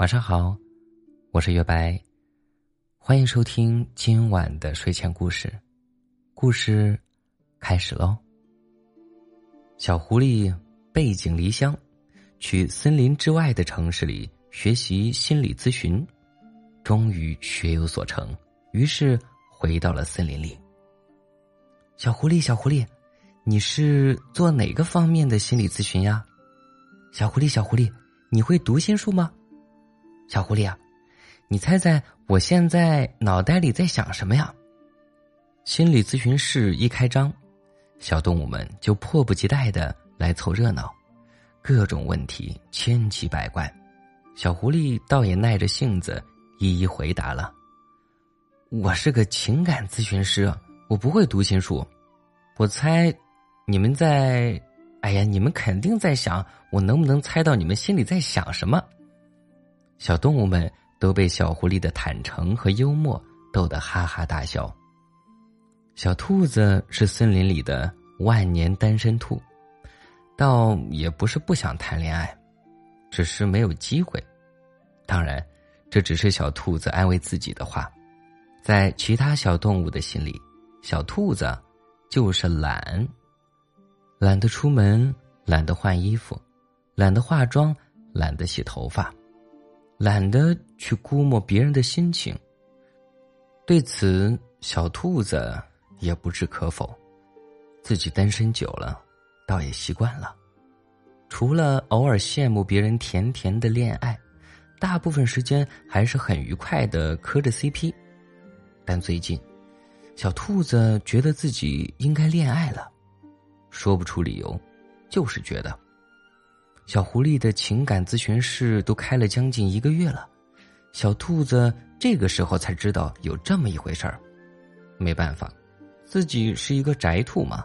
晚上好，我是月白，欢迎收听今晚的睡前故事。故事开始喽。小狐狸背井离乡，去森林之外的城市里学习心理咨询，终于学有所成，于是回到了森林里。小狐狸，小狐狸，你是做哪个方面的心理咨询呀？小狐狸，小狐狸，你会读心术吗？小狐狸啊，你猜猜我现在脑袋里在想什么呀？心理咨询室一开张，小动物们就迫不及待的来凑热闹，各种问题千奇百怪，小狐狸倒也耐着性子一一回答了。我是个情感咨询师，我不会读心术，我猜你们在。哎呀，你们肯定在想，我能不能猜到你们心里在想什么？小动物们都被小狐狸的坦诚和幽默逗得哈哈大笑。小兔子是森林里的万年单身兔，倒也不是不想谈恋爱，只是没有机会。当然，这只是小兔子安慰自己的话。在其他小动物的心里，小兔子就是懒。懒得出门，懒得换衣服，懒得化妆，懒得洗头发，懒得去估摸别人的心情。对此，小兔子也不置可否。自己单身久了，倒也习惯了。除了偶尔羡慕别人甜甜的恋爱，大部分时间还是很愉快的磕着 CP。但最近，小兔子觉得自己应该恋爱了。说不出理由，就是觉得。小狐狸的情感咨询室都开了将近一个月了，小兔子这个时候才知道有这么一回事儿。没办法，自己是一个宅兔嘛。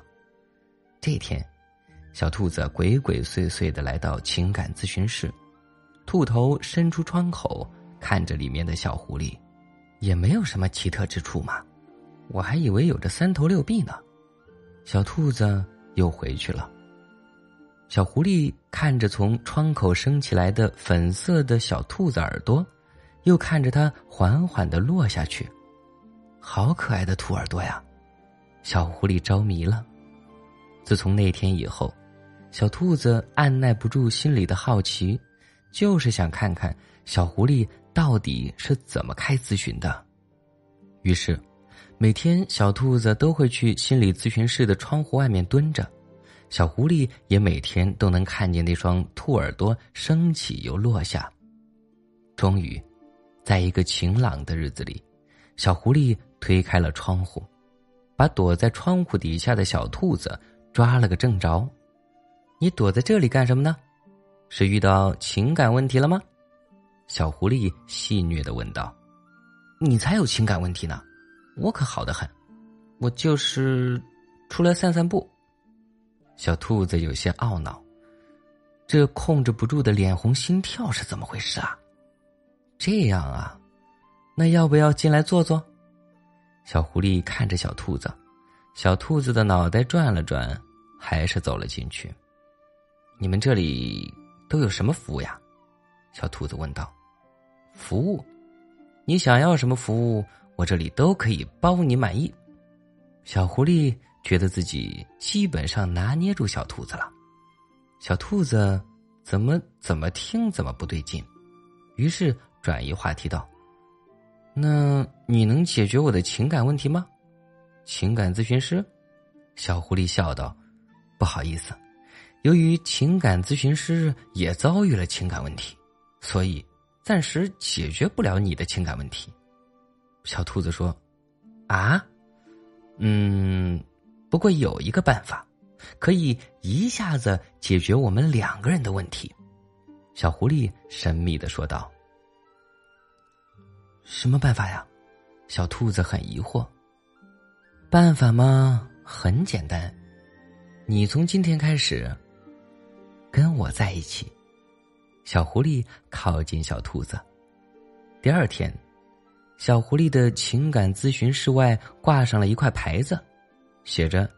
这天，小兔子鬼鬼祟祟的来到情感咨询室，兔头伸出窗口看着里面的小狐狸，也没有什么奇特之处嘛。我还以为有着三头六臂呢。小兔子。又回去了。小狐狸看着从窗口升起来的粉色的小兔子耳朵，又看着它缓缓的落下去，好可爱的兔耳朵呀！小狐狸着迷了。自从那天以后，小兔子按耐不住心里的好奇，就是想看看小狐狸到底是怎么开咨询的。于是。每天，小兔子都会去心理咨询室的窗户外面蹲着，小狐狸也每天都能看见那双兔耳朵升起又落下。终于，在一个晴朗的日子里，小狐狸推开了窗户，把躲在窗户底下的小兔子抓了个正着。“你躲在这里干什么呢？是遇到情感问题了吗？”小狐狸戏谑的问道。“你才有情感问题呢。”我可好的很，我就是出来散散步。小兔子有些懊恼，这控制不住的脸红心跳是怎么回事啊？这样啊，那要不要进来坐坐？小狐狸看着小兔子，小兔子的脑袋转了转，还是走了进去。你们这里都有什么服务呀？小兔子问道。服务？你想要什么服务？我这里都可以包你满意。小狐狸觉得自己基本上拿捏住小兔子了，小兔子怎么怎么听怎么不对劲，于是转移话题道：“那你能解决我的情感问题吗？”情感咨询师，小狐狸笑道：“不好意思，由于情感咨询师也遭遇了情感问题，所以暂时解决不了你的情感问题。”小兔子说：“啊，嗯，不过有一个办法，可以一下子解决我们两个人的问题。”小狐狸神秘的说道：“什么办法呀？”小兔子很疑惑。“办法嘛，很简单，你从今天开始跟我在一起。”小狐狸靠近小兔子。第二天。小狐狸的情感咨询室外挂上了一块牌子，写着：“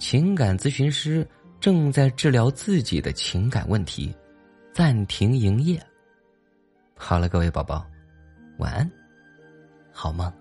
情感咨询师正在治疗自己的情感问题，暂停营业。”好了，各位宝宝，晚安，好梦。